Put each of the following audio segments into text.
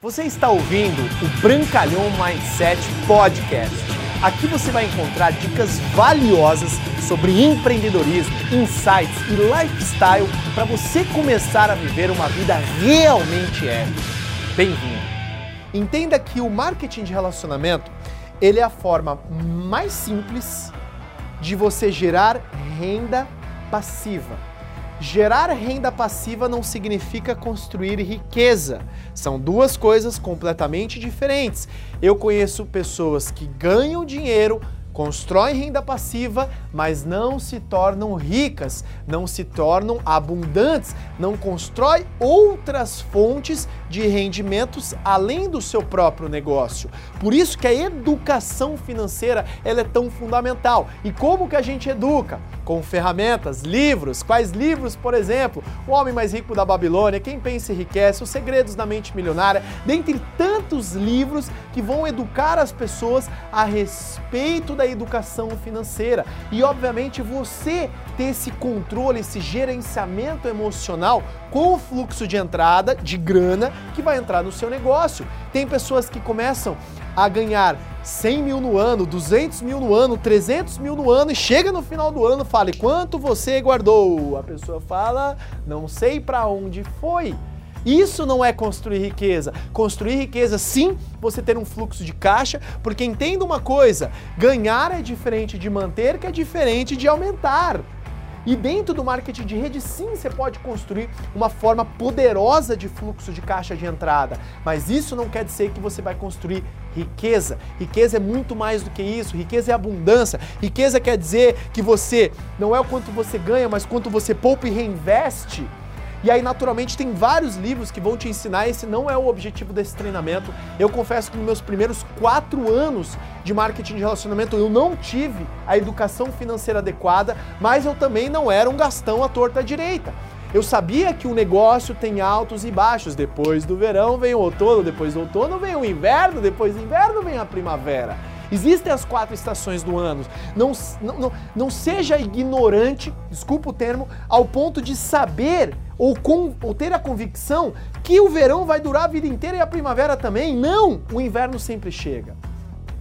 Você está ouvindo o Brancalhão Mindset Podcast. Aqui você vai encontrar dicas valiosas sobre empreendedorismo, insights e lifestyle para você começar a viver uma vida realmente épica. Bem-vindo! Entenda que o marketing de relacionamento ele é a forma mais simples de você gerar renda passiva. Gerar renda passiva não significa construir riqueza. São duas coisas completamente diferentes. Eu conheço pessoas que ganham dinheiro constroem renda passiva, mas não se tornam ricas, não se tornam abundantes, não constrói outras fontes de rendimentos além do seu próprio negócio. Por isso que a educação financeira ela é tão fundamental. E como que a gente educa? Com ferramentas, livros. Quais livros, por exemplo? O Homem Mais Rico da Babilônia, Quem Pensa Enriquece, Os Segredos da Mente Milionária, dentre tantos livros que vão educar as pessoas a respeito da educação financeira. E obviamente você ter esse controle, esse gerenciamento emocional com o fluxo de entrada de grana que vai entrar no seu negócio. Tem pessoas que começam a ganhar 100 mil no ano, 200 mil no ano, 300 mil no ano e chega no final do ano fala quanto você guardou. A pessoa fala, não sei para onde foi. Isso não é construir riqueza. Construir riqueza, sim, você ter um fluxo de caixa, porque entenda uma coisa: ganhar é diferente de manter, que é diferente de aumentar. E dentro do marketing de rede, sim, você pode construir uma forma poderosa de fluxo de caixa de entrada. Mas isso não quer dizer que você vai construir riqueza. Riqueza é muito mais do que isso. Riqueza é abundância. Riqueza quer dizer que você não é o quanto você ganha, mas quanto você poupa e reinveste. E aí, naturalmente, tem vários livros que vão te ensinar. Esse não é o objetivo desse treinamento. Eu confesso que nos meus primeiros quatro anos de marketing de relacionamento eu não tive a educação financeira adequada, mas eu também não era um gastão à torta à direita. Eu sabia que o negócio tem altos e baixos. Depois do verão vem o outono, depois do outono vem o inverno, depois do inverno vem a primavera. Existem as quatro estações do ano. Não, não, não seja ignorante, desculpa o termo, ao ponto de saber ou, com, ou ter a convicção que o verão vai durar a vida inteira e a primavera também. Não! O inverno sempre chega.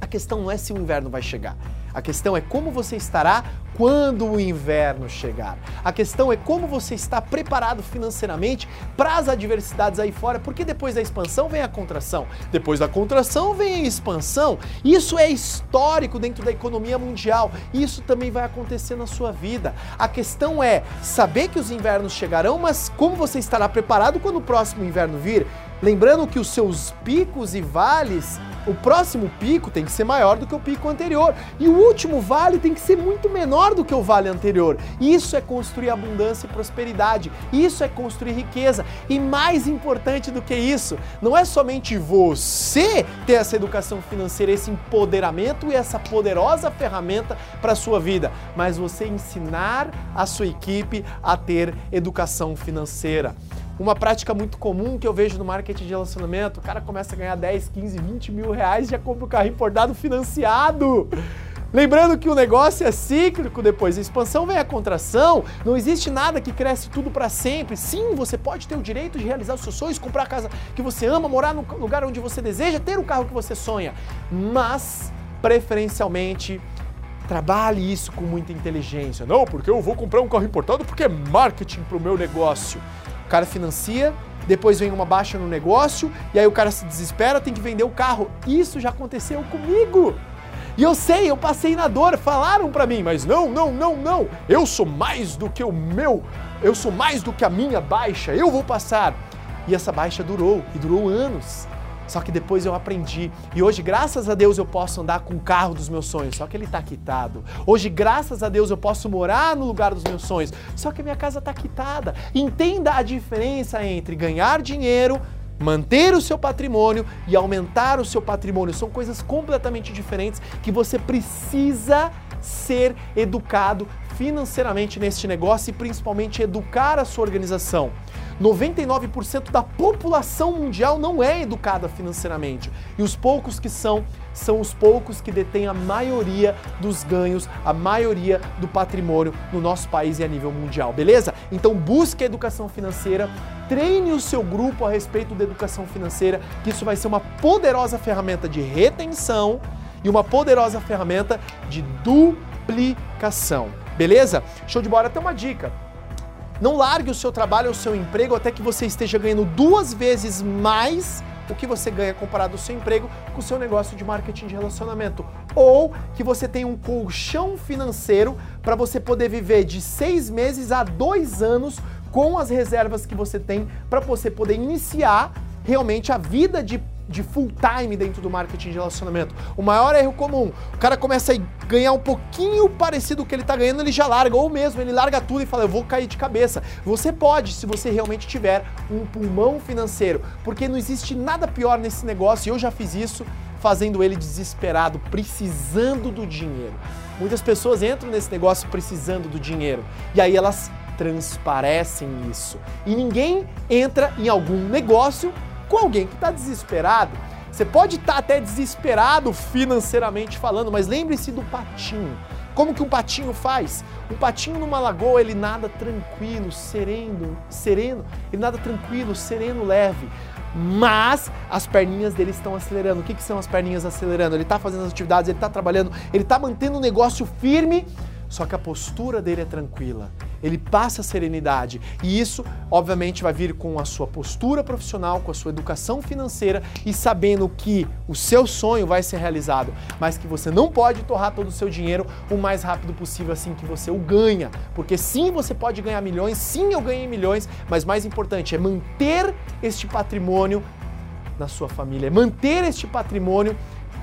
A questão não é se o inverno vai chegar. A questão é como você estará quando o inverno chegar. A questão é como você está preparado financeiramente para as adversidades aí fora, porque depois da expansão vem a contração, depois da contração vem a expansão. Isso é histórico dentro da economia mundial. Isso também vai acontecer na sua vida. A questão é saber que os invernos chegarão, mas como você estará preparado quando o próximo inverno vir? Lembrando que os seus picos e vales o próximo pico tem que ser maior do que o pico anterior e o último vale tem que ser muito menor do que o vale anterior. Isso é construir abundância e prosperidade, isso é construir riqueza. E mais importante do que isso, não é somente você ter essa educação financeira, esse empoderamento e essa poderosa ferramenta para a sua vida, mas você ensinar a sua equipe a ter educação financeira. Uma prática muito comum que eu vejo no marketing de relacionamento, o cara começa a ganhar 10, 15, 20 mil reais e já compra o carro importado financiado. Lembrando que o negócio é cíclico, depois da expansão vem a contração, não existe nada que cresce tudo para sempre. Sim, você pode ter o direito de realizar os seus sonhos, comprar a casa que você ama, morar no lugar onde você deseja, ter o carro que você sonha, mas preferencialmente trabalhe isso com muita inteligência. Não, porque eu vou comprar um carro importado porque é marketing para o meu negócio. O cara financia, depois vem uma baixa no negócio e aí o cara se desespera, tem que vender o carro. Isso já aconteceu comigo. E eu sei, eu passei na dor, falaram para mim, mas não, não, não, não. Eu sou mais do que o meu, eu sou mais do que a minha baixa. Eu vou passar. E essa baixa durou, e durou anos. Só que depois eu aprendi. E hoje, graças a Deus, eu posso andar com o carro dos meus sonhos. Só que ele está quitado. Hoje, graças a Deus, eu posso morar no lugar dos meus sonhos. Só que minha casa está quitada. Entenda a diferença entre ganhar dinheiro, manter o seu patrimônio e aumentar o seu patrimônio. São coisas completamente diferentes que você precisa ser educado financeiramente neste negócio e principalmente educar a sua organização. 99% da população mundial não é educada financeiramente. E os poucos que são, são os poucos que detêm a maioria dos ganhos, a maioria do patrimônio no nosso país e a nível mundial, beleza? Então busque a educação financeira, treine o seu grupo a respeito da educação financeira, que isso vai ser uma poderosa ferramenta de retenção e uma poderosa ferramenta de duplicação. Beleza? Show de bola. Até uma dica. Não largue o seu trabalho ou o seu emprego até que você esteja ganhando duas vezes mais o que você ganha comparado ao seu emprego com o seu negócio de marketing de relacionamento. Ou que você tenha um colchão financeiro para você poder viver de seis meses a dois anos com as reservas que você tem para você poder iniciar realmente a vida de de full time dentro do marketing de relacionamento. O maior erro comum, o cara começa a ganhar um pouquinho parecido com o que ele está ganhando, ele já larga, ou mesmo ele larga tudo e fala, eu vou cair de cabeça. Você pode, se você realmente tiver um pulmão financeiro, porque não existe nada pior nesse negócio, e eu já fiz isso, fazendo ele desesperado, precisando do dinheiro. Muitas pessoas entram nesse negócio precisando do dinheiro, e aí elas transparecem isso. E ninguém entra em algum negócio com alguém que está desesperado. Você pode estar tá até desesperado financeiramente falando, mas lembre-se do patinho. Como que um patinho faz? Um patinho numa lagoa, ele nada tranquilo, sereno, sereno, ele nada tranquilo, sereno, leve. Mas as perninhas dele estão acelerando. O que, que são as perninhas acelerando? Ele está fazendo as atividades, ele está trabalhando, ele está mantendo o negócio firme, só que a postura dele é tranquila ele passa a serenidade. E isso, obviamente, vai vir com a sua postura profissional, com a sua educação financeira e sabendo que o seu sonho vai ser realizado, mas que você não pode torrar todo o seu dinheiro o mais rápido possível assim que você o ganha. Porque sim, você pode ganhar milhões, sim, eu ganhei milhões, mas mais importante é manter este patrimônio na sua família, é manter este patrimônio